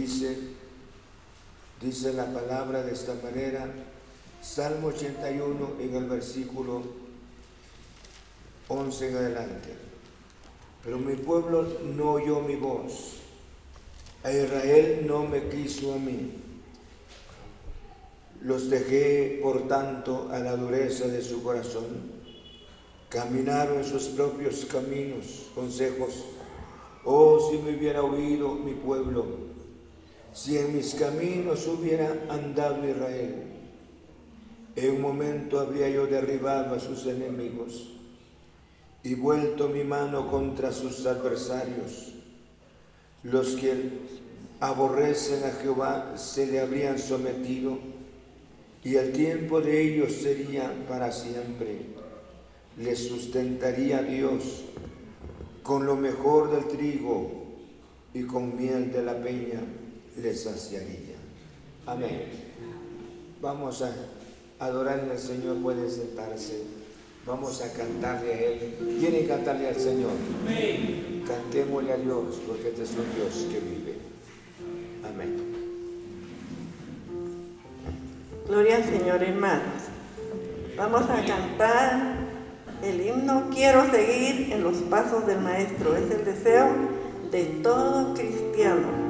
Dice, dice la palabra de esta manera, Salmo 81 en el versículo 11 en adelante. Pero mi pueblo no oyó mi voz, a Israel no me quiso a mí. Los dejé, por tanto, a la dureza de su corazón. Caminaron sus propios caminos, consejos. Oh, si me hubiera oído mi pueblo, si en mis caminos hubiera andado Israel, en un momento habría yo derribado a sus enemigos y vuelto mi mano contra sus adversarios. Los que aborrecen a Jehová se le habrían sometido y el tiempo de ellos sería para siempre. Les sustentaría Dios con lo mejor del trigo y con miel de la peña les saciaría. Amén. Vamos a adorar al Señor, puede sentarse. Vamos a cantarle a Él. ¿Quieren cantarle al Señor? Amén. Cantémosle a Dios, porque este es un Dios que vive. Amén. Gloria al Señor, hermanos. Vamos a cantar el himno Quiero seguir en los pasos del Maestro. Es el deseo de todo cristiano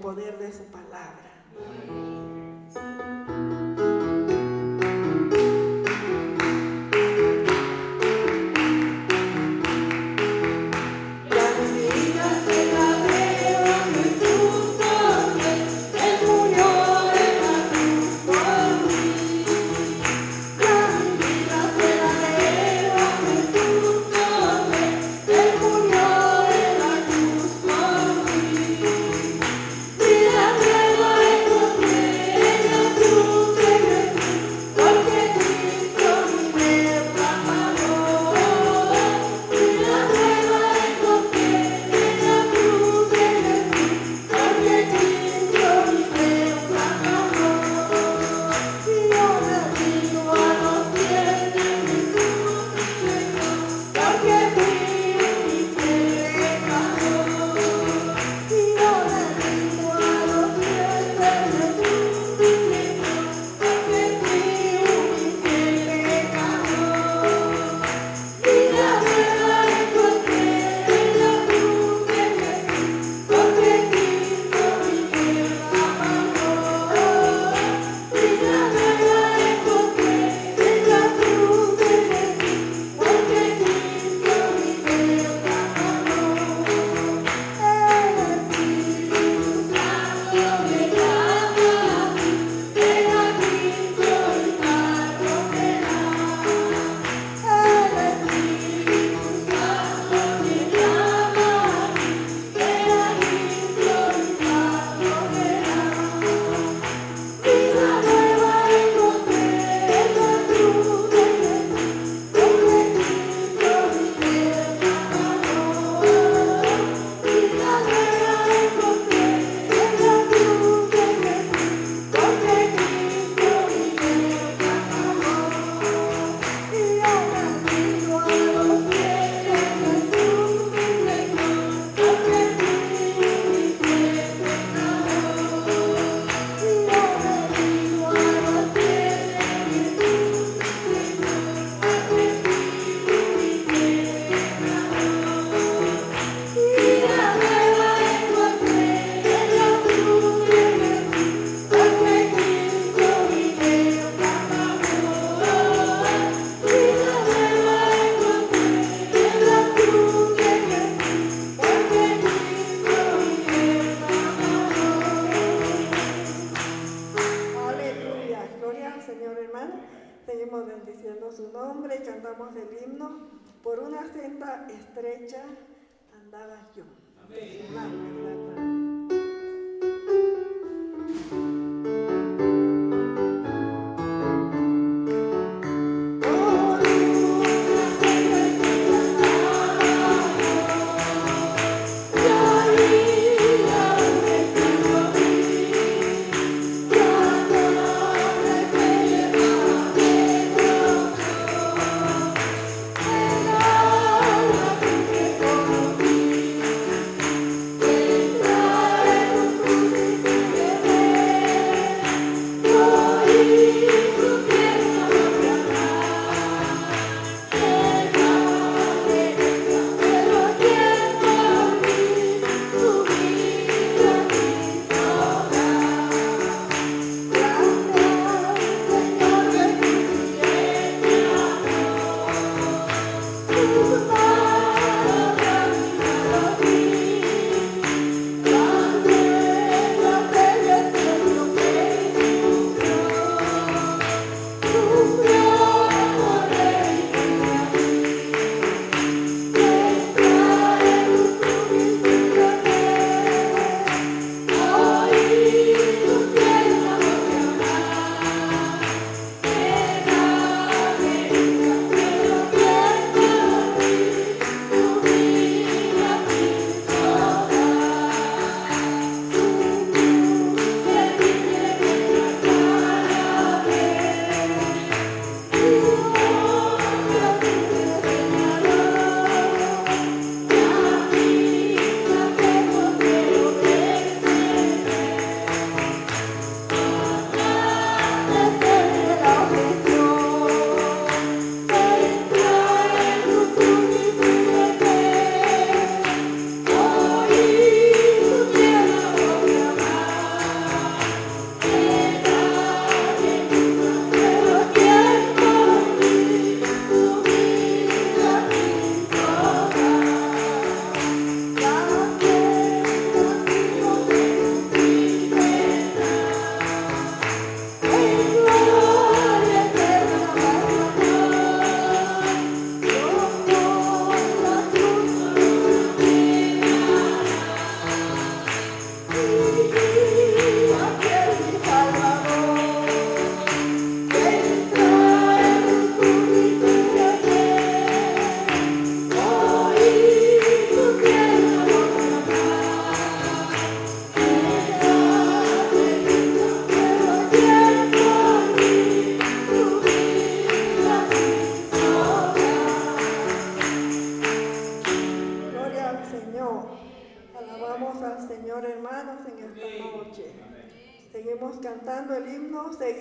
poder de su palabra.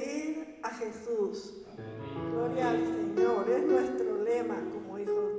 seguir a Jesús. Gloria al Señor, es nuestro lema como hijos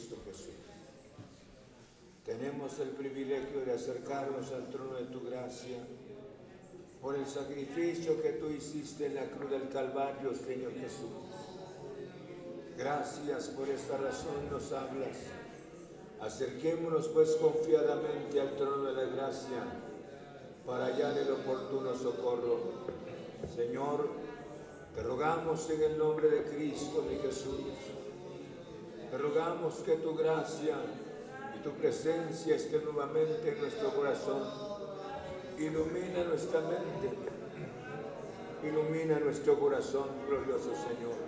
Cristo Jesús. Tenemos el privilegio de acercarnos al trono de tu gracia por el sacrificio que tú hiciste en la cruz del Calvario, Señor Jesús. Gracias por esta razón nos hablas. Acerquémonos pues confiadamente al trono de la gracia para hallar el oportuno socorro. Señor, te rogamos en el nombre de Cristo, mi Jesús. Rogamos que tu gracia y tu presencia esté nuevamente en nuestro corazón Ilumina nuestra mente, ilumina nuestro corazón, glorioso Señor,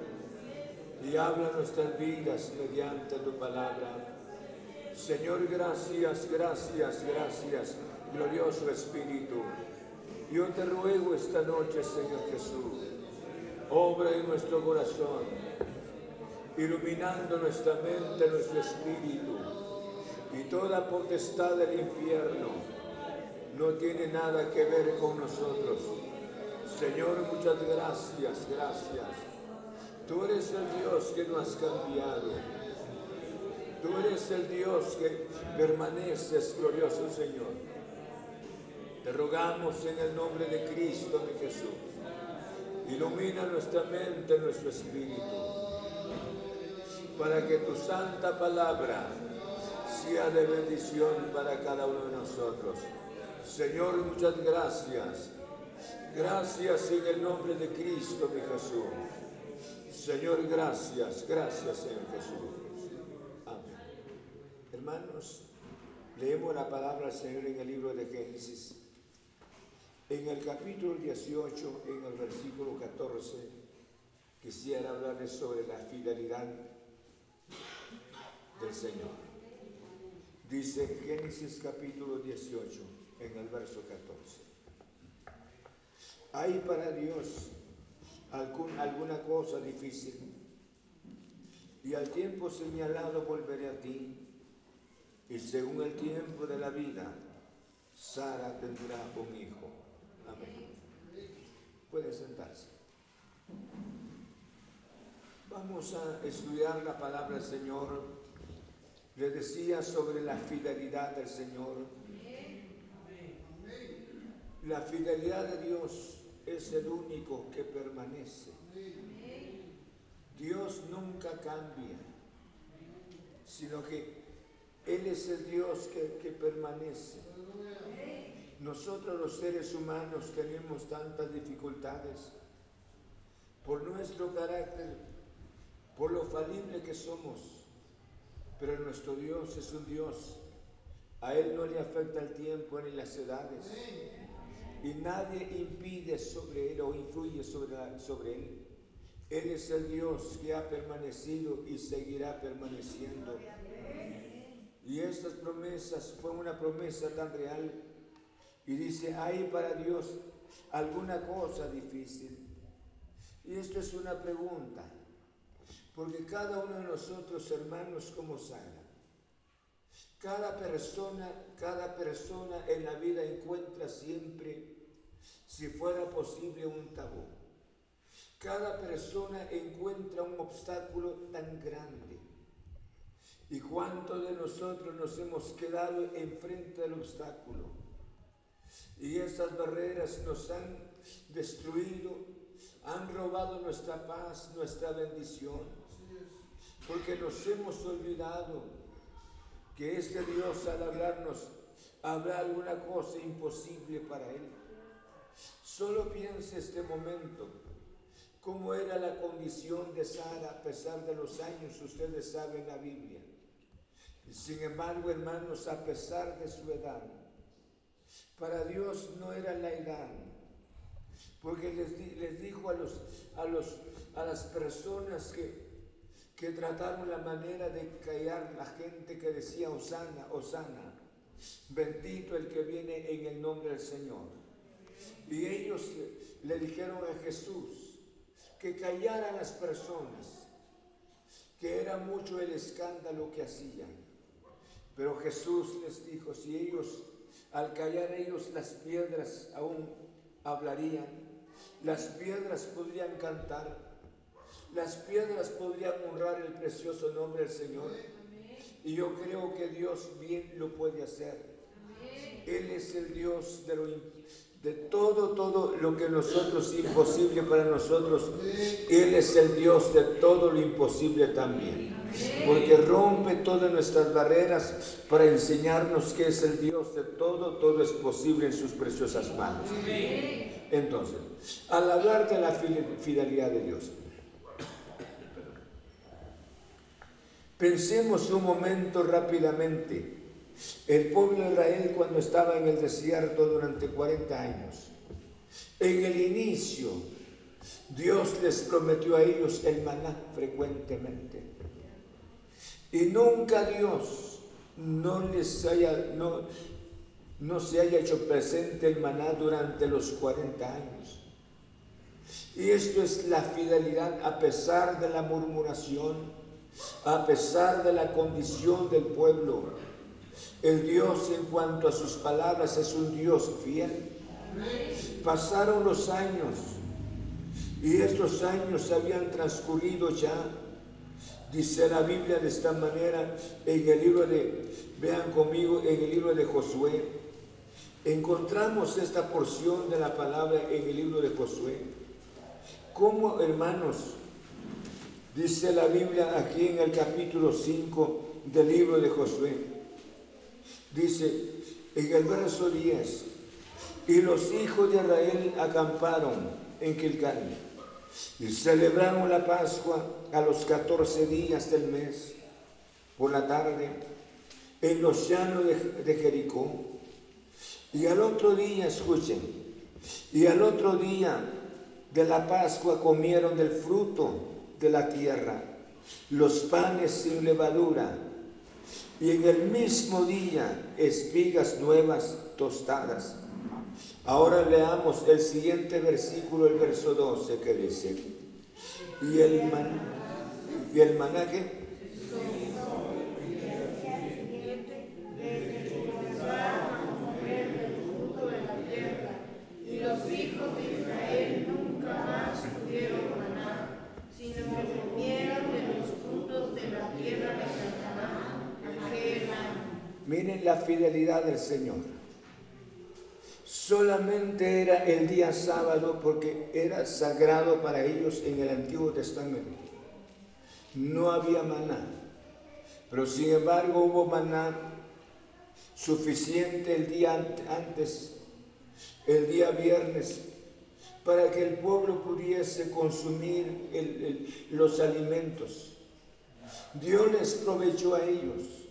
y habla nuestras vidas mediante tu palabra. Señor, gracias, gracias, gracias, glorioso Espíritu. Yo te ruego esta noche, Señor Jesús, obra en nuestro corazón, iluminando nuestra mente, nuestro espíritu y toda potestad del infierno no tiene nada que ver con nosotros. Señor, muchas gracias, gracias. Tú eres el Dios que no has cambiado. Tú eres el Dios que permaneces, glorioso Señor. Te rogamos en el nombre de Cristo, de Jesús. Ilumina nuestra mente, nuestro espíritu, para que tu santa palabra sea de bendición para cada uno de nosotros. Señor, muchas gracias. Gracias en el nombre de Cristo, mi Jesús. Señor, gracias, gracias, Señor Jesús. Amén. Hermanos, leemos la palabra del Señor en el libro de Génesis. En el capítulo 18, en el versículo 14, quisiera hablarles sobre la fidelidad del Señor. Dice Génesis capítulo 18, en el verso 14. ¿Hay para Dios alguna cosa difícil? Y al tiempo señalado volveré a ti, y según el tiempo de la vida, Sara tendrá un hijo. Amén. Puede sentarse. Vamos a estudiar la palabra del Señor le decía sobre la fidelidad del Señor. La fidelidad de Dios es el único que permanece. Dios nunca cambia, sino que Él es el Dios que, permanece. Nosotros los seres humanos tenemos tantas dificultades por nuestro carácter, por lo falible que somos pero nuestro Dios es un Dios. A Él no le afecta el tiempo ni las edades. Y nadie impide sobre Él o influye sobre, sobre Él. Él es el Dios que ha permanecido y seguirá permaneciendo. Y estas promesas fue una promesa tan real. Y dice, ¿hay para Dios alguna cosa difícil? Y esto es una pregunta. Porque cada uno de nosotros, hermanos, como sana. Cada persona, cada persona en la vida encuentra siempre, si fuera posible, un tabú. Cada persona encuentra un obstáculo tan grande. ¿Y cuántos de nosotros nos hemos quedado enfrente del obstáculo? Y esas barreras nos han destruido, han robado nuestra paz, nuestra bendición porque nos hemos olvidado que este Dios al hablarnos habrá alguna cosa imposible para Él. Solo piense este momento, cómo era la condición de Sara a pesar de los años, ustedes saben la Biblia. Sin embargo, hermanos, a pesar de su edad, para Dios no era la edad, porque les, les dijo a, los, a, los, a las personas que que trataron la manera de callar la gente que decía Osana, Osana, bendito el que viene en el nombre del Señor. Y ellos le dijeron a Jesús, que callaran las personas, que era mucho el escándalo que hacían. Pero Jesús les dijo, si ellos, al callar ellos las piedras aún hablarían, las piedras podrían cantar, las piedras podrían honrar el precioso nombre del Señor. Y yo creo que Dios bien lo puede hacer. Él es el Dios de todo, todo lo que nosotros es imposible para nosotros, Él es el Dios de todo lo imposible también. Porque rompe todas nuestras barreras para enseñarnos que es el Dios de todo, todo es posible en sus preciosas manos. Entonces, al hablar de la fidelidad de Dios, pensemos un momento rápidamente el pueblo de Israel cuando estaba en el desierto durante 40 años. En el inicio, Dios les prometió a ellos el maná frecuentemente. Y nunca Dios no les haya, no, no se haya hecho presente el maná durante los 40 años. Y esto es la fidelidad a pesar de la murmuración, a pesar de la condición del pueblo el Dios en cuanto a sus palabras es un Dios fiel. Pasaron los años y estos años habían transcurrido ya. Dice la Biblia de esta manera en el libro de, vean conmigo, en el libro de Josué. Encontramos esta porción de la palabra en el libro de Josué. ¿Cómo, hermanos? Dice la Biblia aquí en el capítulo 5 del libro de Josué. Dice en el verso 10, y los hijos de Israel acamparon en Quilcal y celebraron la Pascua a los 14 días del mes por la tarde en los llanos de, de Jericó. Y al otro día, escuchen, y al otro día de la Pascua comieron del fruto de la tierra, los panes sin levadura y en el mismo día espigas nuevas tostadas. Ahora leamos el siguiente versículo, el verso 12, que dice, y el, y el manaje Miren la fidelidad del Señor. Solamente era el día sábado porque era sagrado para ellos en el Antiguo Testamento. No había maná. Pero sin embargo hubo maná suficiente el día antes, el día viernes, para que el pueblo pudiese consumir los alimentos. Dios les proveyó a ellos.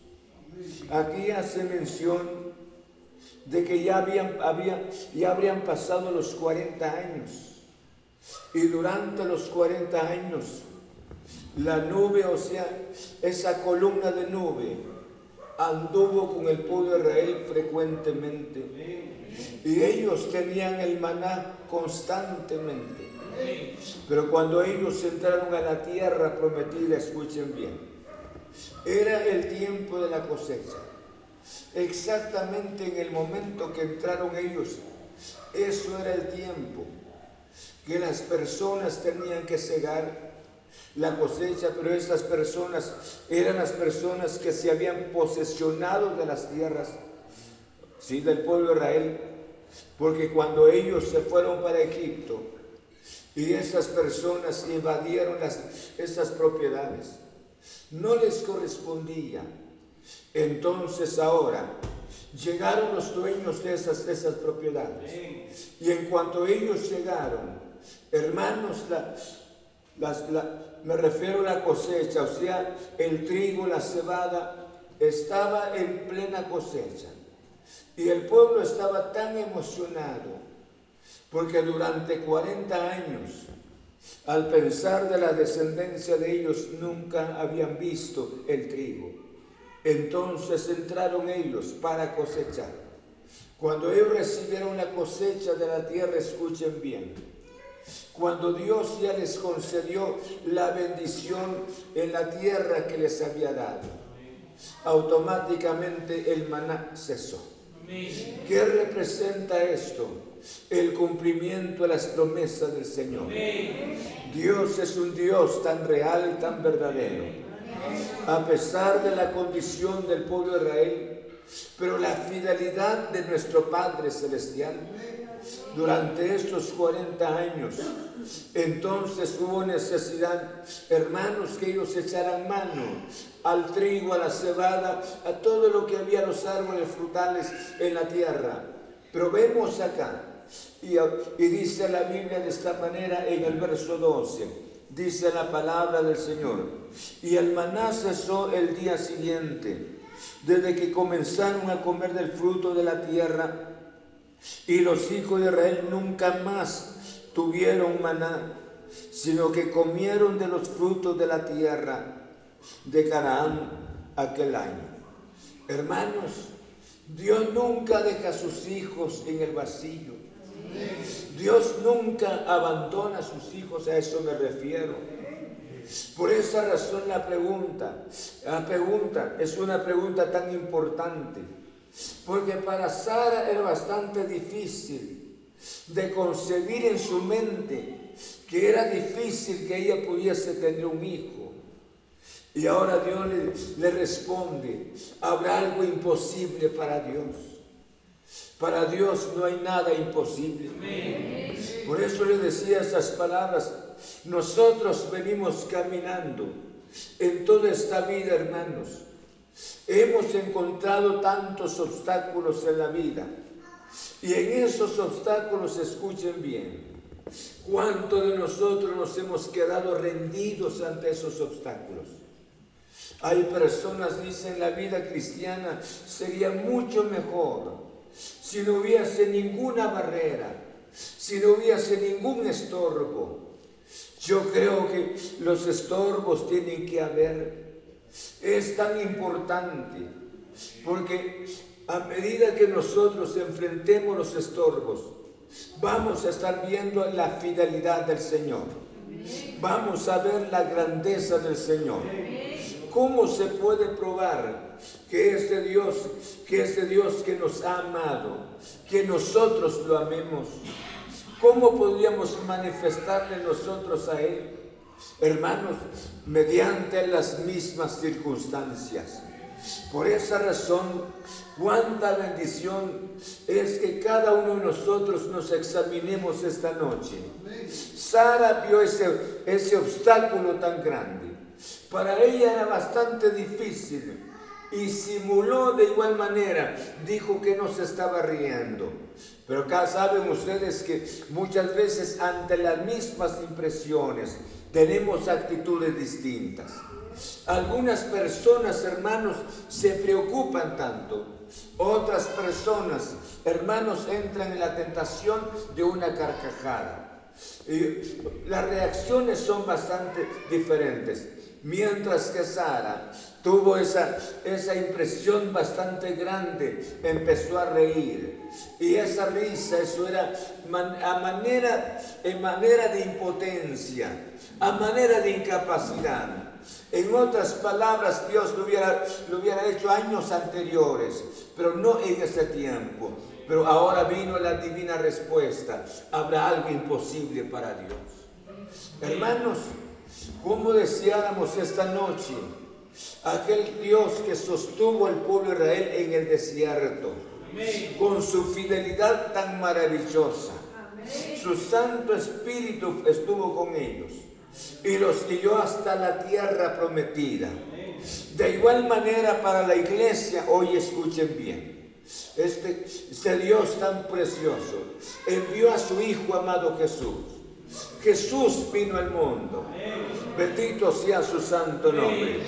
Aquí hace mención de que ya, habían, ya habrían pasado los 40 años. Y durante los 40 años, la nube, o sea, esa columna de nube, anduvo con el pueblo de Israel frecuentemente. Y ellos tenían el maná constantemente. Pero cuando ellos entraron a la tierra prometida, escuchen bien, era el tiempo de la cosecha. Exactamente en el momento que entraron ellos, eso era el tiempo que las personas tenían que cegar la cosecha, pero estas personas eran las personas que se habían posesionado de las tierras, del pueblo de Israel, porque cuando ellos se fueron para Egipto y esas personas invadieron las, estas propiedades, no les correspondía. Entonces ahora llegaron los dueños de esas, esas propiedades. Y en cuanto ellos llegaron, hermanos, me refiero a la cosecha, o sea, el trigo, la cebada, estaba en plena cosecha. Y el pueblo estaba tan emocionado porque durante 40 años al pensar de la descendencia de ellos, nunca habían visto el trigo. Entonces entraron ellos para cosechar. Cuando ellos recibieron la cosecha de la tierra, escuchen bien, cuando Dios ya les concedió la bendición en la tierra que les había dado, automáticamente el maná cesó. ¿Qué representa esto? El cumplimiento de las promesas del Señor. Dios es un Dios tan real y tan verdadero. A pesar de la condición del pueblo de Israel, pero la fidelidad de nuestro Padre Celestial durante estos 40 años. Entonces hubo necesidad, hermanos, que ellos echaran mano al trigo, a la cebada, a todo lo que había los árboles frutales en la tierra. Pero vemos acá, y, dice la Biblia de esta manera en el verso 12, dice la palabra del Señor, y el maná cesó el día siguiente, desde que comenzaron a comer del fruto de la tierra y los hijos de Israel nunca más tuvieron maná, sino que comieron de los frutos de la tierra de Canaán aquel año. Hermanos, Dios nunca deja a sus hijos en el vacío. Dios nunca abandona a sus hijos, a eso me refiero. Por esa razón la pregunta, la pregunta es una pregunta tan importante. Porque para Sara era bastante difícil de concebir en su mente que era difícil que ella pudiese tener un hijo. Y ahora Dios le, responde, habrá algo imposible para Dios. Para Dios no hay nada imposible. Por eso le decía esas palabras. Nosotros venimos caminando en toda esta vida, hermanos Hemos encontrado tantos obstáculos en la vida y en esos obstáculos, escuchen bien, ¿cuántos de nosotros nos hemos quedado rendidos ante esos obstáculos? Hay personas, dicen, la vida cristiana sería mucho mejor si no hubiese ninguna barrera, si no hubiese ningún estorbo. Yo creo que los estorbos tienen que haber es tan importante porque a medida que nosotros enfrentemos los estorbos, vamos a estar viendo la fidelidad del Señor. Vamos a ver la grandeza del Señor. ¿Cómo se puede probar que este Dios, que este Dios que nos ha amado, que nosotros lo amemos? ¿Cómo podríamos manifestarle nosotros a Él? Hermanos, mediante las mismas circunstancias. Por esa razón, cuánta bendición es que cada uno de nosotros nos examinemos esta noche. Sara vio ese, ese obstáculo tan grande. Para ella era bastante difícil y simuló de igual manera, dijo que no se estaba riendo. Pero acá saben ustedes que muchas veces ante las mismas impresiones, tenemos actitudes distintas. Algunas personas, hermanos, se preocupan tanto. Otras personas, hermanos, entran en la tentación de una carcajada. Y las reacciones son bastante diferentes. Mientras que Sara tuvo esa, esa impresión bastante grande, empezó a reír. Y esa risa, eso era a manera, en manera de impotencia a manera de incapacidad. En otras palabras, Dios lo hubiera, lo hubiera hecho años anteriores, pero no en ese tiempo. Pero ahora vino la divina respuesta. Habrá algo imposible para Dios. Hermanos, ¿cómo deseáramos esta noche aquel Dios que sostuvo al pueblo de Israel en el desierto con su fidelidad tan maravillosa? Su Santo Espíritu estuvo con ellos y los guió hasta la tierra prometida. De igual manera para la iglesia, hoy escuchen bien, este, este Dios tan precioso envió a su Hijo amado Jesús. Jesús vino al mundo. Bendito sea su santo nombre.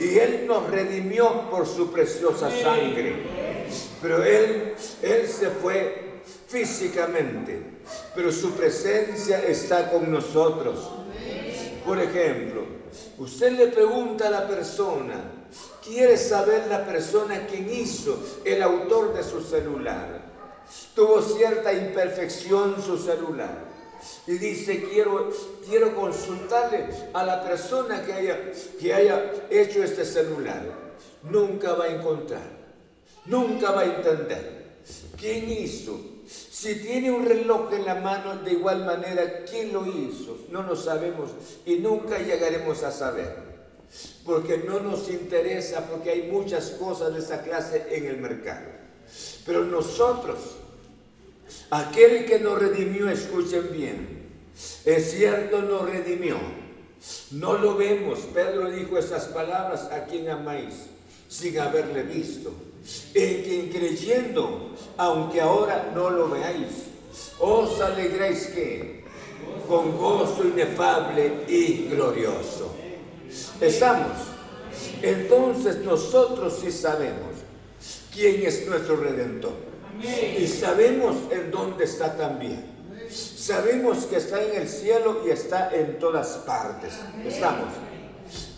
Y Él nos redimió por su preciosa sangre. Pero Él, Él se fue físicamente, pero su presencia está con nosotros. Por ejemplo, usted le pregunta a la persona, quiere saber la persona quién hizo el autor de su celular. Tuvo cierta imperfección su celular. Y dice, quiero, quiero consultarle a la persona que haya, que haya hecho este celular. Nunca va a encontrar, nunca va a entender quién hizo. Si tiene un reloj en la mano, de igual manera, ¿quién lo hizo? No lo sabemos y nunca llegaremos a saber. Porque no nos interesa, porque hay muchas cosas de esa clase en el mercado. Pero nosotros, aquel que nos redimió, escuchen bien, es cierto, nos redimió. No lo vemos. Pedro dijo esas palabras, a quien amáis, sin haberle visto. En quien creyendo, aunque ahora no lo veáis, os alegráis que con gozo inefable y glorioso. Estamos. Entonces nosotros sí sabemos quién es nuestro redentor. Y sabemos en dónde está también. Sabemos que está en el cielo y está en todas partes. Estamos.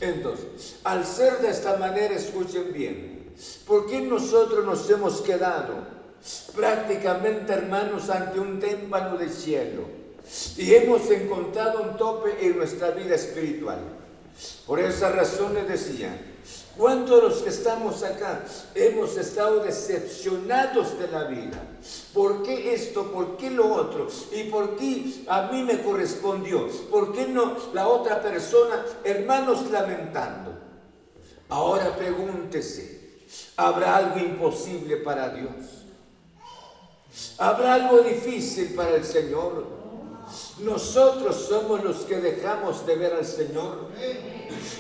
Entonces, al ser de esta manera, escuchen bien, ¿por qué nosotros nos hemos quedado prácticamente hermanos ante un témpano del cielo y hemos encontrado un tope en nuestra vida espiritual? Por esa razón les decía, ¿Cuántos de los que estamos acá hemos estado decepcionados de la vida? ¿Por qué esto? ¿Por qué lo otro? ¿Y por qué a mí me correspondió? ¿Por qué no la otra persona? Hermanos lamentando. Ahora pregúntese, ¿habrá algo imposible para Dios? ¿Habrá algo difícil para el Señor? Nosotros somos los que dejamos de ver al Señor.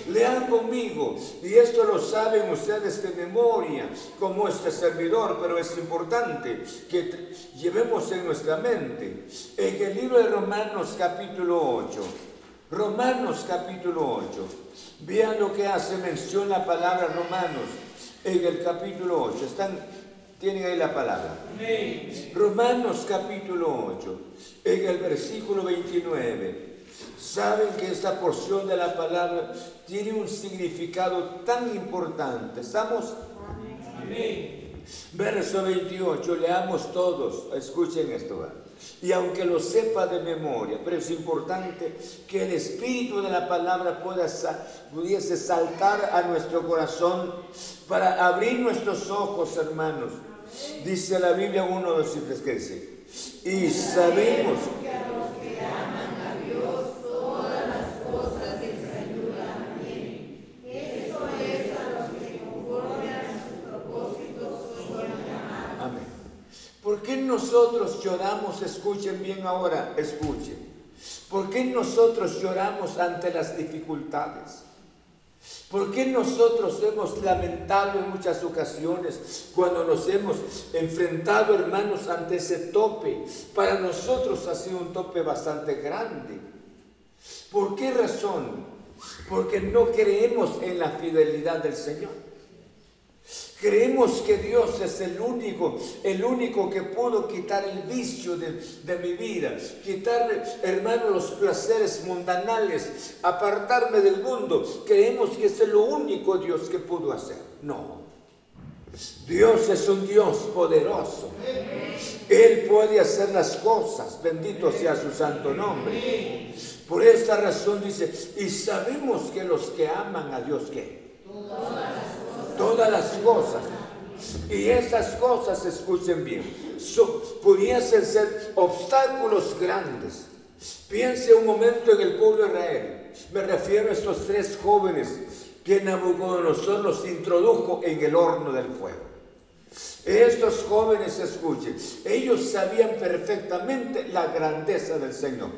Lean conmigo, y esto lo saben ustedes de memoria, como este servidor, pero es importante que llevemos en nuestra mente. En el libro de Romanos capítulo 8, Romanos capítulo 8, vean lo que hace mención la palabra Romanos en el capítulo 8. Están, tienen ahí la palabra. Romanos capítulo 8, en el versículo 29 saben que esta porción de la palabra tiene un significado tan importante. ¿Estamos? Verso 28, leamos todos, escuchen esto. Y aunque lo sepa de memoria, pero es importante que el espíritu de la palabra pueda, pudiese saltar a nuestro corazón para abrir nuestros ojos, hermanos. Dice la Biblia uno de los simples que dice, y sabemos ¿Por qué nosotros lloramos? Escuchen bien ahora, escuchen. ¿Por qué nosotros lloramos ante las dificultades? ¿Por qué nosotros hemos lamentado en muchas ocasiones cuando nos hemos enfrentado, hermanos, ante ese tope? Para nosotros ha sido un tope bastante grande. ¿Por qué razón? Porque no creemos en la fidelidad del Señor. Creemos que Dios es el único, el único que pudo quitar el vicio de, mi vida, quitarle, hermano, los placeres mundanales, apartarme del mundo. Creemos que es el único Dios que pudo hacer. No. Dios es un Dios poderoso. Él puede hacer las cosas. Bendito sea su santo nombre. Por esta razón dice, y sabemos que los que aman a Dios, ¿qué? todas las cosas. Y estas cosas, escuchen bien, pudiesen ser obstáculos grandes. Piense un momento en el pueblo de Israel. Me refiero a estos tres jóvenes que Nabucodonosor los introdujo en el horno del fuego. Estos jóvenes, escuchen, ellos sabían perfectamente la grandeza del Señor,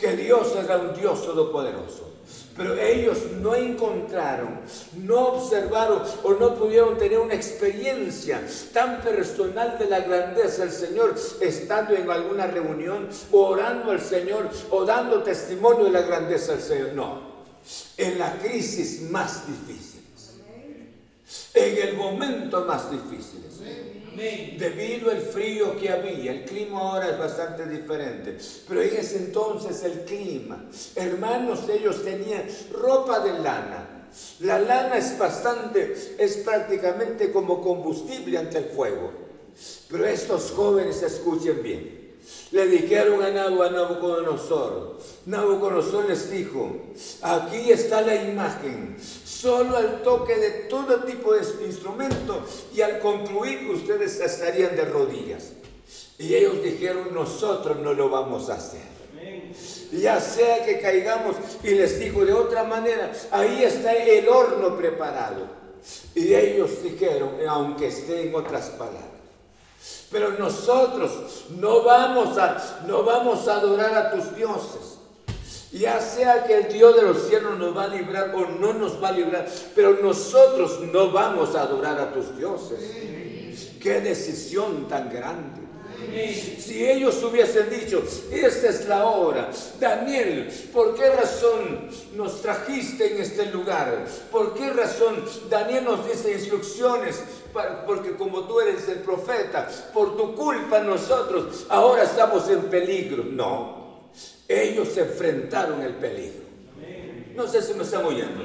que Dios era un Dios todopoderoso. Pero ellos no encontraron, no observaron o no pudieron tener una experiencia tan personal de la grandeza del Señor estando en alguna reunión, orando al Señor o dando testimonio de la grandeza del Señor. No, en la crisis más difícil, en el momento más difícil debido al frío que había. El clima ahora es bastante diferente, pero en ese entonces el clima, hermanos, ellos tenían ropa de lana. La lana es bastante, es prácticamente como combustible ante el fuego. Pero estos jóvenes escuchen bien. le dijeron a Nabucodonosor, Nabucodonosor les dijo, aquí está la imagen, solo al toque de todo tipo de instrumento y al concluir ustedes estarían de rodillas. Y ellos dijeron, nosotros no lo vamos a hacer. Ya sea que caigamos, y les dijo de otra manera, ahí está el horno preparado. Y ellos dijeron, aunque esté en otras palabras, pero nosotros no vamos a, no vamos a adorar a tus dioses. Ya sea que el Dios de los cielos nos va a librar o no nos va a librar, pero nosotros no vamos a adorar a tus dioses. Qué decisión tan grande. Si ellos hubiesen dicho, esta es la hora, Daniel, ¿por qué razón nos trajiste en este lugar? ¿Por qué razón Daniel nos dice instrucciones? Porque como tú eres el profeta, por tu culpa nosotros ahora estamos en peligro. No, ellos enfrentaron el peligro. No sé si me están oyendo.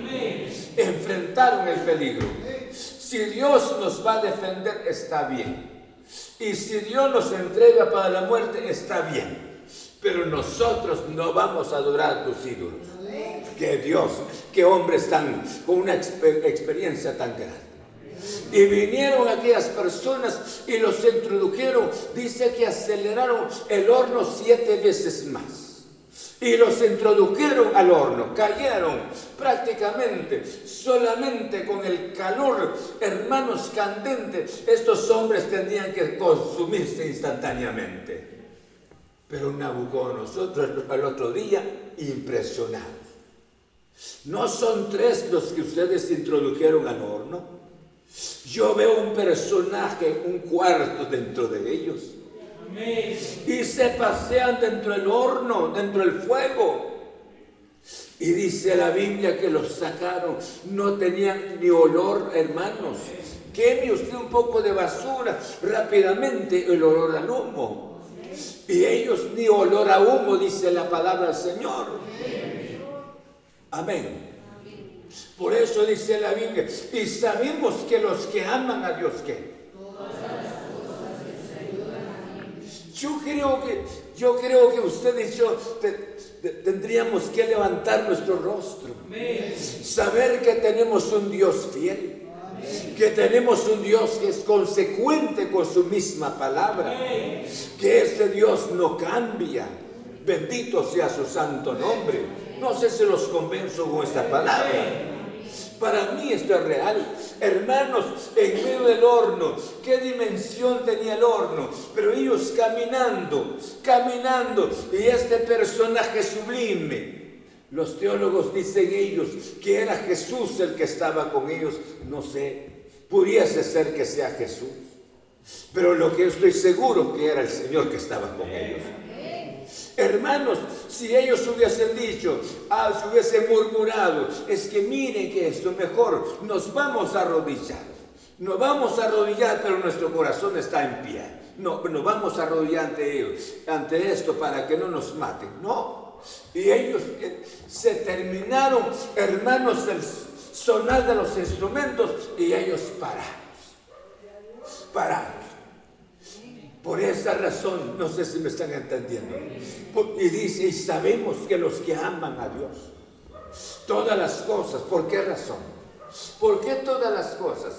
Enfrentaron el peligro. Si Dios nos va a defender, está bien. Y si Dios nos entrega para la muerte, está bien. Pero nosotros no vamos a adorar a tus ídolos. Que Dios, que hombres tan, con una experiencia tan grande. Y vinieron aquellas personas y los introdujeron. Dice que aceleraron el horno siete veces más y los introdujeron al horno. Cayeron prácticamente solamente con el calor, hermanos candentes. Estos hombres tendrían que consumirse instantáneamente. Pero nosotros al otro día impresionados. ¿No son tres los que ustedes introdujeron al horno? Yo veo un personaje, un cuarto dentro de ellos y se pasean dentro del horno, dentro del fuego. Y dice la Biblia que los sacaron, no tenían ni olor, hermanos. Queme usted un poco de basura, rápidamente el olor al humo. Y ellos ni olor a humo, dice la palabra del Señor. Amén. Por eso dice la Biblia, y sabemos que los que aman a Dios, ¿qué? Yo creo que, yo creo que ustedes y yo tendríamos que levantar nuestro rostro. Saber que tenemos un Dios fiel. Que tenemos un Dios que es consecuente con su misma palabra. Que este Dios no cambia. Bendito sea su santo nombre. No sé si los convenzo con esta palabra. Para mí esto es real. Hermanos, en medio del horno, ¿qué dimensión tenía el horno? Pero ellos caminando, caminando, y este personaje sublime. Los teólogos dicen ellos que era Jesús el que estaba con ellos. No sé, pudiese ser que sea Jesús. Pero lo que estoy seguro que era el Señor que estaba con ellos. Hermanos, si ellos hubiesen dicho, ah, si hubiesen murmurado, es que miren que esto mejor, nos vamos a arrodillar. Nos vamos a arrodillar, pero nuestro corazón está en pie. No, nos vamos a arrodillar ante ellos, ante esto para que no nos maten. No. Y ellos eh, se terminaron, hermanos, el sonar de los instrumentos y ellos pararon. Pararon. Por esa razón, no sé si me están entendiendo. Y dice, y sabemos que los que aman a Dios, todas las cosas, ¿por qué razón? ¿Por qué todas las cosas?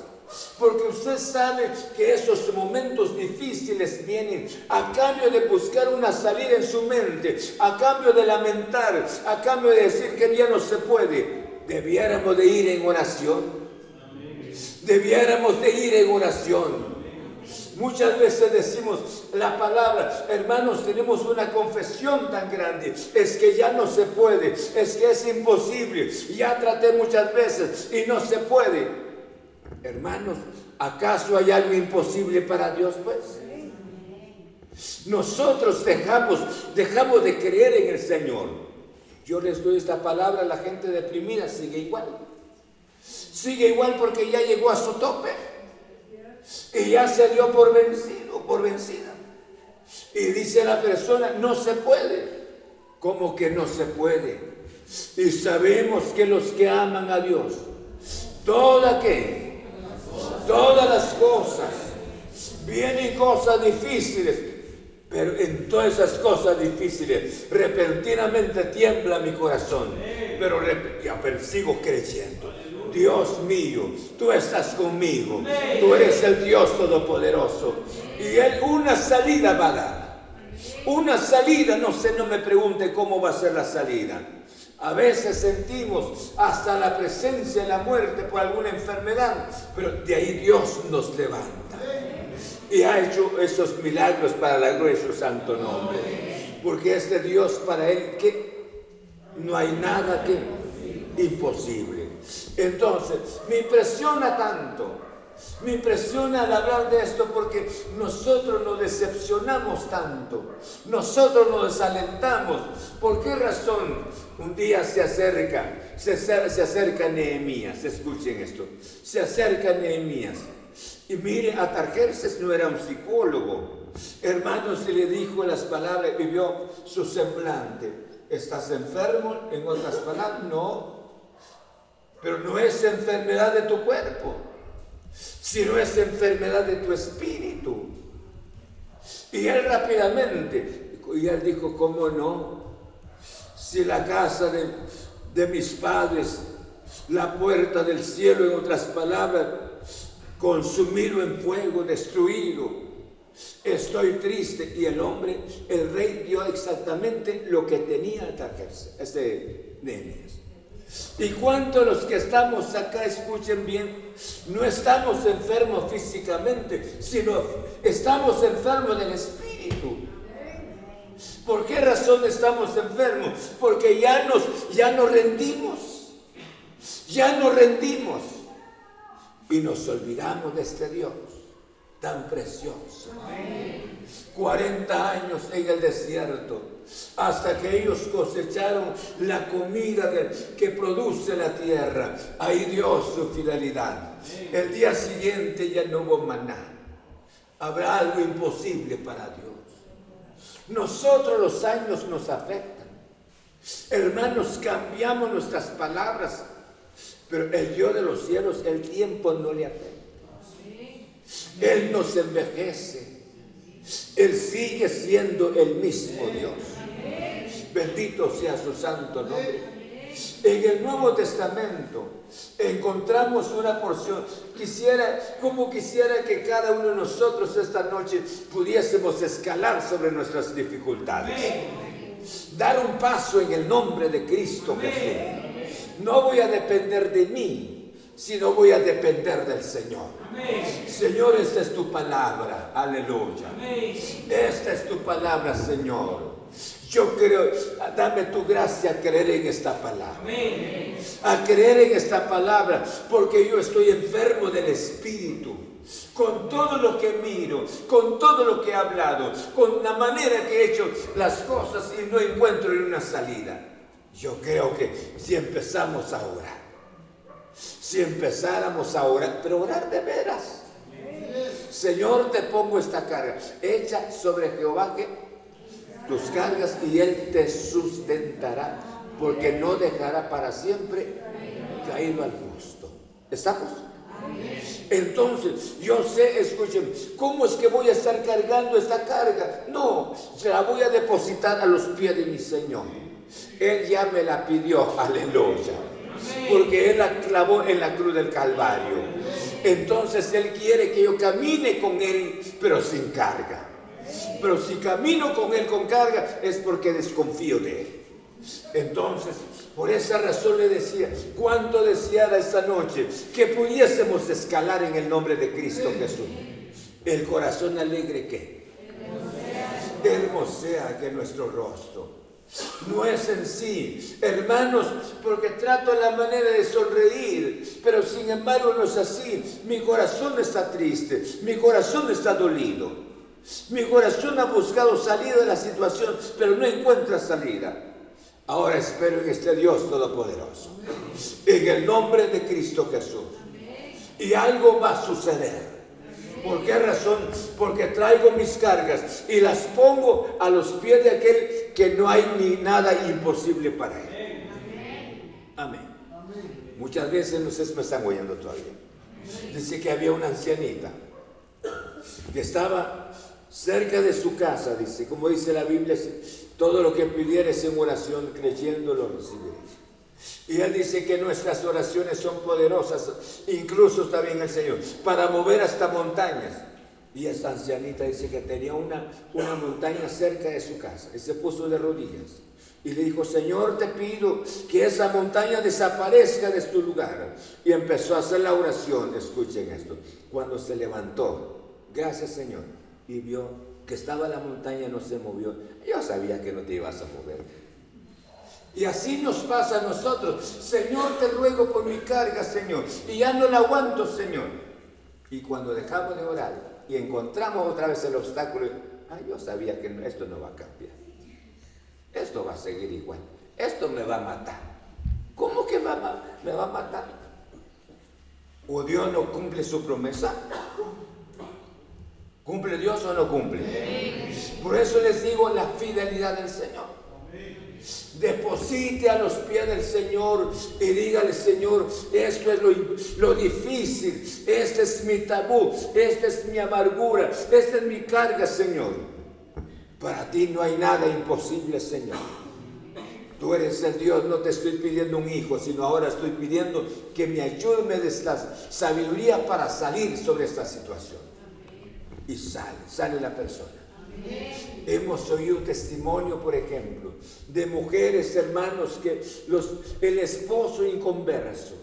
Porque usted sabe que esos momentos difíciles vienen a cambio de buscar una salida en su mente, a cambio de lamentar, a cambio de decir que ya no se puede. Debiéramos de ir en oración. Debiéramos de ir en oración. Muchas veces decimos la palabra, hermanos, tenemos una confesión tan grande, es que ya no se puede, es que es imposible, ya traté muchas veces y no se puede. Hermanos, ¿acaso hay algo imposible para Dios? Pues nosotros dejamos, dejamos de creer en el Señor. Yo les doy esta palabra, la gente deprimida sigue igual. Sigue igual porque ya llegó a su tope y ya se dio por vencido, por vencida. Y dice la persona, no se puede. como que no se puede? Y sabemos que los que aman a Dios, toda que, todas las cosas, vienen cosas difíciles, Pero en todas esas cosas difíciles, repentinamente tiembla mi corazón. Pero, ya, pero sigo creyendo. Dios mío, tú estás conmigo. Tú eres el Dios Todopoderoso. Y Él una salida va a dar. Una salida, no sé, no me pregunte cómo va a ser la salida. A veces sentimos hasta la presencia de la muerte por alguna enfermedad, pero de ahí Dios nos levanta. Y ha hecho esos milagros para la gloria de su santo nombre. Porque este Dios para Él que no hay nada que imposible. Entonces, me impresiona tanto me impresiona al hablar de esto porque nosotros nos decepcionamos tanto, nosotros nos desalentamos. ¿Por qué razón? Un día se acerca, se, acerca Nehemías, escuchen esto, se acerca Nehemías. Y mire, Atarjerces no era un psicólogo. Hermano, se le dijo las palabras, vivió su semblante. ¿Estás enfermo? En otras palabras, no. Pero no es enfermedad de tu cuerpo sino es enfermedad de tu espíritu. Y él rápidamente, y él dijo, ¿cómo no? Si la casa de, mis padres, la puerta del cielo, en otras palabras, consumido en fuego, destruido, estoy triste. Y el hombre, el rey dio exactamente lo que tenía que este Nehemías. Y cuánto los que estamos acá, escuchen bien, no estamos enfermos físicamente, sino estamos enfermos del espíritu. ¿Por qué razón estamos enfermos? Porque ya nos, ya nos rendimos, ya nos rendimos y nos olvidamos de este Dios tan precioso. 40 años en el desierto, hasta que ellos cosecharon la comida que produce la tierra. Ahí Dios su fidelidad. El día siguiente ya no hubo maná. Habrá algo imposible para Dios. Nosotros los años nos afectan. Hermanos, cambiamos nuestras palabras, pero el Dios de los cielos, el tiempo no le afecta. Él nos envejece. Él sigue siendo el mismo Dios. Bendito sea su santo nombre. En el Nuevo Testamento encontramos una porción. Quisiera, como quisiera que cada uno de nosotros esta noche pudiésemos escalar sobre nuestras dificultades. Dar un paso en el nombre de Cristo Jesús. No voy a depender de mí, sino voy a depender del Señor. Señor, esta es tu palabra. Aleluya. Esta es tu palabra, Señor. Yo creo, dame tu gracia a creer en esta palabra. A creer en esta palabra, porque yo estoy enfermo del Espíritu. Con todo lo que miro, con todo lo que he hablado, con la manera que he hecho las cosas y no encuentro una salida. Yo creo que si empezamos a orar, si empezáramos a orar, pero orar de veras. Señor, te pongo esta carga. Echa sobre Jehová que tus cargas y Él te sustentará, porque no dejará para siempre caído al gusto. ¿Estamos? Entonces, yo sé, escuchen, ¿cómo es que voy a estar cargando esta carga? No, se la voy a depositar a los pies de mi Señor. Él ya me la pidió, aleluya porque Él la clavó en la cruz del Calvario. Entonces Él quiere que yo camine con Él, pero sin carga. Pero si camino con Él con carga es porque desconfío de Él. Entonces, por esa razón le decía, cuánto deseara esta noche que pudiésemos escalar en el nombre de Cristo Jesús. El corazón alegre que hermosea que nuestro rostro no es en sí, hermanos, porque trato la manera de sonreír, pero sin embargo no es así. Mi corazón está triste, mi corazón está dolido. Mi corazón ha buscado salida de la situación, pero no encuentra salida. Ahora espero en este Dios Todopoderoso, en el nombre de Cristo Jesús. Y algo va a suceder. ¿Por qué razón? Porque traigo mis cargas y las pongo a los pies de aquel que no hay ni nada imposible para él. Amén. Muchas veces no sé si me están oyendo todavía. Dice que había una ancianita que estaba cerca de su casa, dice, como dice la Biblia, todo lo que pidieres en oración creyendo lo recibiréis. Y Él dice que nuestras oraciones son poderosas, incluso está bien el Señor, para mover hasta montañas. Y esta ancianita dice que tenía una, una montaña cerca de su casa y se puso de rodillas. Y le dijo, Señor, te pido que esa montaña desaparezca de este lugar. Y empezó a hacer la oración, escuchen esto, cuando se levantó, gracias Señor, y vio que estaba la montaña, no se movió. Yo sabía que no te ibas a mover. Y así nos pasa a nosotros. Señor, te ruego por mi carga, Señor. Y ya no la aguanto, Señor. Y cuando dejamos de orar y encontramos otra vez el obstáculo, ay, yo sabía que esto no va a cambiar. Esto va a seguir igual. Esto me va a matar. ¿Cómo que va, me va a matar? ¿O Dios no cumple su promesa? ¿Cumple Dios o no cumple? Por eso les digo la fidelidad del Señor. Deposite a los pies del Señor y dígale, Señor, esto es lo, lo, difícil, este es mi tabú, esta es mi amargura, esta es mi carga, Señor. Para ti no hay nada imposible, Señor. Tú eres el Dios, no te estoy pidiendo un hijo, sino ahora estoy pidiendo que me ayude, me des la sabiduría para salir sobre esta situación. Y sale, sale la persona. Hemos oído testimonio, por ejemplo, de mujeres, hermanos, que el esposo inconverso,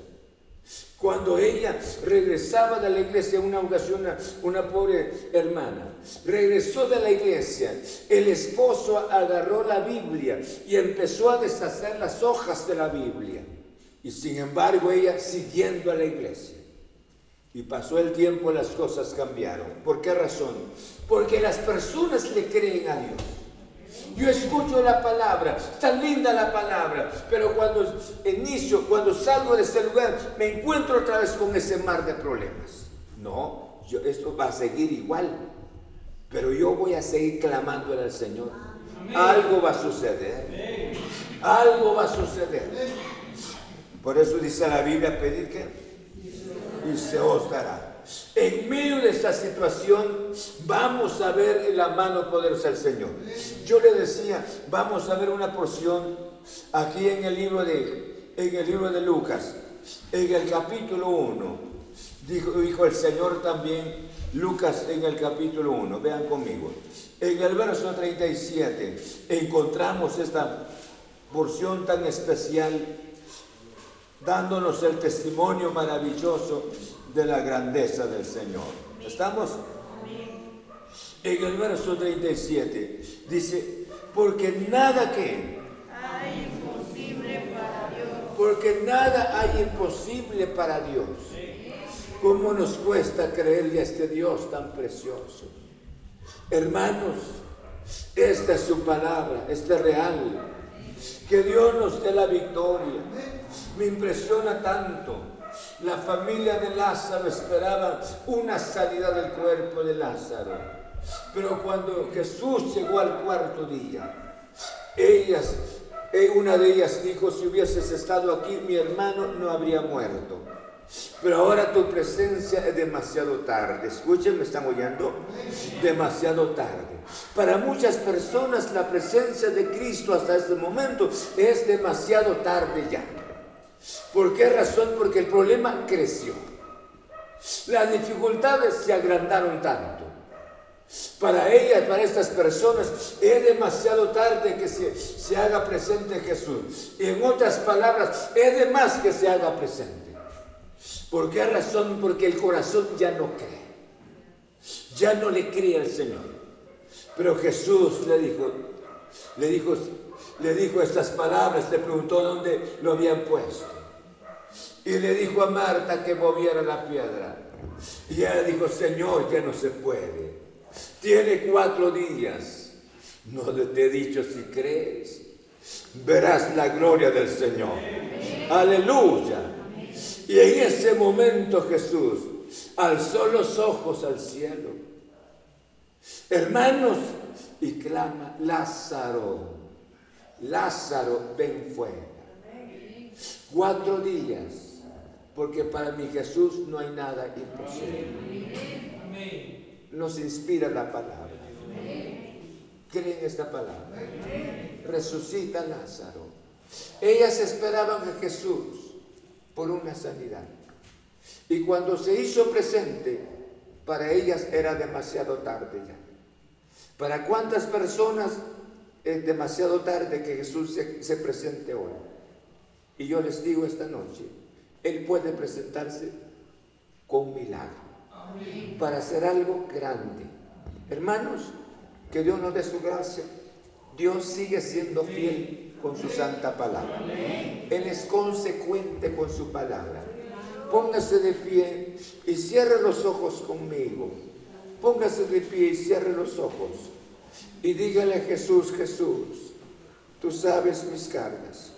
cuando ella regresaba de la iglesia, una ocasión, una, una, pobre hermana, regresó de la iglesia, el esposo agarró la Biblia y empezó a deshacer las hojas de la Biblia. Y sin embargo ella siguiendo a la iglesia. Y pasó el tiempo, las cosas cambiaron. ¿Por qué razón? Porque las personas le creen a Dios. Yo escucho la palabra, está linda la palabra, pero cuando inicio, cuando salgo de ese lugar, me encuentro otra vez con ese mar de problemas. No, esto va a seguir igual, pero yo voy a seguir clamándole al Señor. Algo va a suceder. Algo va a suceder. Por eso dice la Biblia, pedir que y se os dará. En medio de esta situación vamos a ver la mano poderosa del Señor. Yo le decía, vamos a ver una porción aquí en el libro de, en el libro de Lucas, en el capítulo 1. Dijo, dijo el Señor también, Lucas en el capítulo 1, vean conmigo. En el verso 37 encontramos esta porción tan especial dándonos el testimonio maravilloso de la grandeza del Señor. ¿Estamos? En el verso 37 dice, porque nada que... Hay imposible para Dios. Porque nada hay imposible para Dios. ¿Cómo nos cuesta creerle a este Dios tan precioso? Hermanos, esta es su palabra, esta es real. Que Dios nos dé la victoria. Me impresiona tanto. La familia de Lázaro esperaba una salida del cuerpo de Lázaro. Pero cuando Jesús llegó al cuarto día, ellas, eh, una de ellas dijo, si hubieses estado aquí, mi hermano no habría muerto. Pero ahora tu presencia es demasiado tarde. Escuchen, me están oyendo. Demasiado tarde. Para muchas personas la presencia de Cristo hasta este momento es demasiado tarde ya. ¿Por qué razón? Porque el problema creció. Las dificultades se agrandaron tanto. Para ellas, para estas personas, es demasiado tarde que se, se haga presente Jesús. En otras palabras, es de más que se haga presente. ¿Por qué razón? Porque el corazón ya no cree. Ya no le cree al Señor. Pero Jesús le dijo, le dijo, le dijo estas palabras, le preguntó dónde lo habían puesto. Y le dijo a Marta que moviera la piedra. Y ella dijo, Señor, ya no se puede. Tiene cuatro días. No te he dicho si crees, verás la gloria del Señor. Aleluya. Y en ese momento Jesús alzó los ojos al cielo. Hermanos, y clama, Lázaro, Lázaro, ven fuera. Cuatro días, porque para mi Jesús no hay nada imposible. Nos inspira la palabra. creen esta palabra? Resucita Lázaro. Ellas esperaban a Jesús por una sanidad. Y cuando se hizo presente, para ellas era demasiado tarde ya. ¿Para cuántas personas es demasiado tarde que Jesús se, presente hoy? Y yo les digo esta noche, Él puede presentarse con milagro para hacer algo grande. Hermanos, que Dios nos dé su gracia. Dios sigue siendo fiel con su santa palabra. Él es consecuente con su palabra. Póngase de pie y cierre los ojos conmigo. Póngase de pie y cierre los ojos. Y dígale a Jesús, Jesús, tú sabes mis cargas.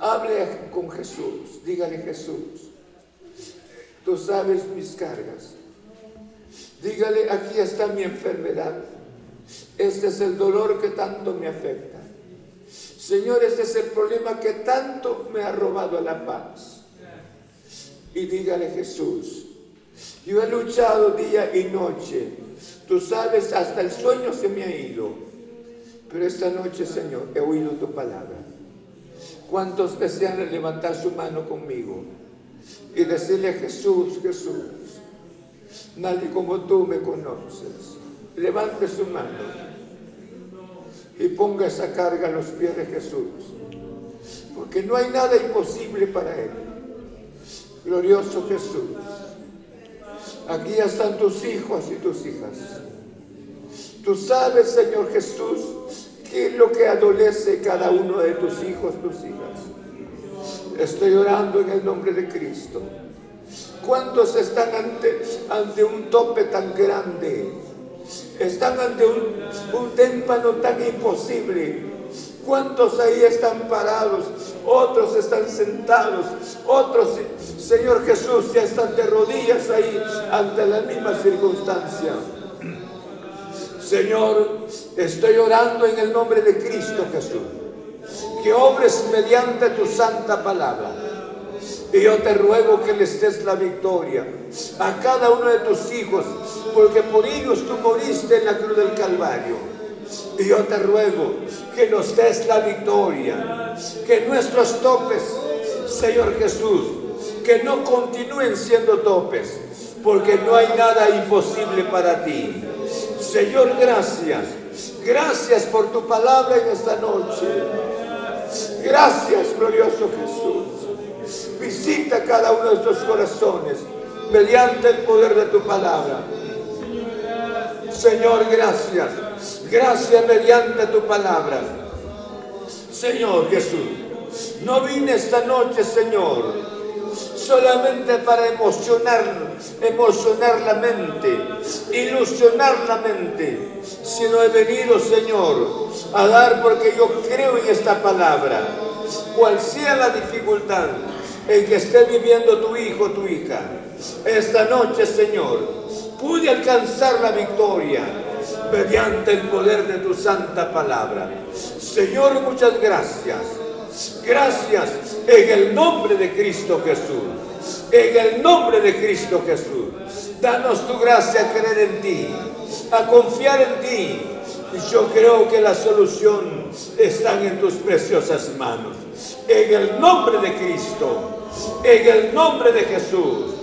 Hable con Jesús, dígale Jesús, tú sabes mis cargas. Dígale, aquí está mi enfermedad. Este es el dolor que tanto me afecta. Señor, este es el problema que tanto me ha robado la paz. Y dígale Jesús, yo he luchado día y noche. Tú sabes, hasta el sueño se me ha ido. Pero esta noche, Señor, he oído tu palabra. ¿Cuántos desean levantar su mano conmigo y decirle a Jesús, Jesús, Nadie como tú me conoces. Levante su mano y ponga esa carga a los pies de Jesús. Porque no hay nada imposible para Él. Glorioso Jesús. Aquí están tus hijos y tus hijas. Tú sabes, Señor Jesús, qué es lo que adolece cada uno de tus hijos, tus hijas. Estoy orando en el nombre de Cristo ¿Cuántos están ante, ante un tope tan grande? Están ante un, un témpano tan imposible. ¿Cuántos ahí están parados? Otros están sentados. Otros, Señor Jesús, ya están de rodillas ahí ante la misma circunstancia. Señor, estoy orando en el nombre de Cristo Jesús. Que obres mediante tu santa palabra y yo te ruego que les des la victoria a cada uno de tus hijos, porque por ellos tú moriste en la cruz del Calvario. Y yo te ruego que nos des la victoria, que nuestros topes, Señor Jesús, que no continúen siendo topes, porque no hay nada imposible para ti. Señor, gracias. Gracias por tu palabra en esta noche. Gracias, glorioso Jesús. Visita cada uno de estos corazones mediante el poder de tu palabra. Señor, gracias. Gracias mediante tu palabra. Señor Jesús, no vine esta noche, Señor, solamente para emocionar, emocionar la mente, ilusionar la mente, sino he venido, Señor, a dar porque yo creo en esta palabra, cual sea la dificultad, en que esté viviendo tu hijo, tu hija. Esta noche, Señor, pude alcanzar la victoria mediante el poder de tu santa palabra. Señor, muchas gracias. Gracias en el nombre de Cristo Jesús. En el nombre de Cristo Jesús. Danos tu gracia a creer en ti, a confiar en ti. Y yo creo que la solución está en tus preciosas manos. En el nombre de Cristo, en el nombre de Jesús.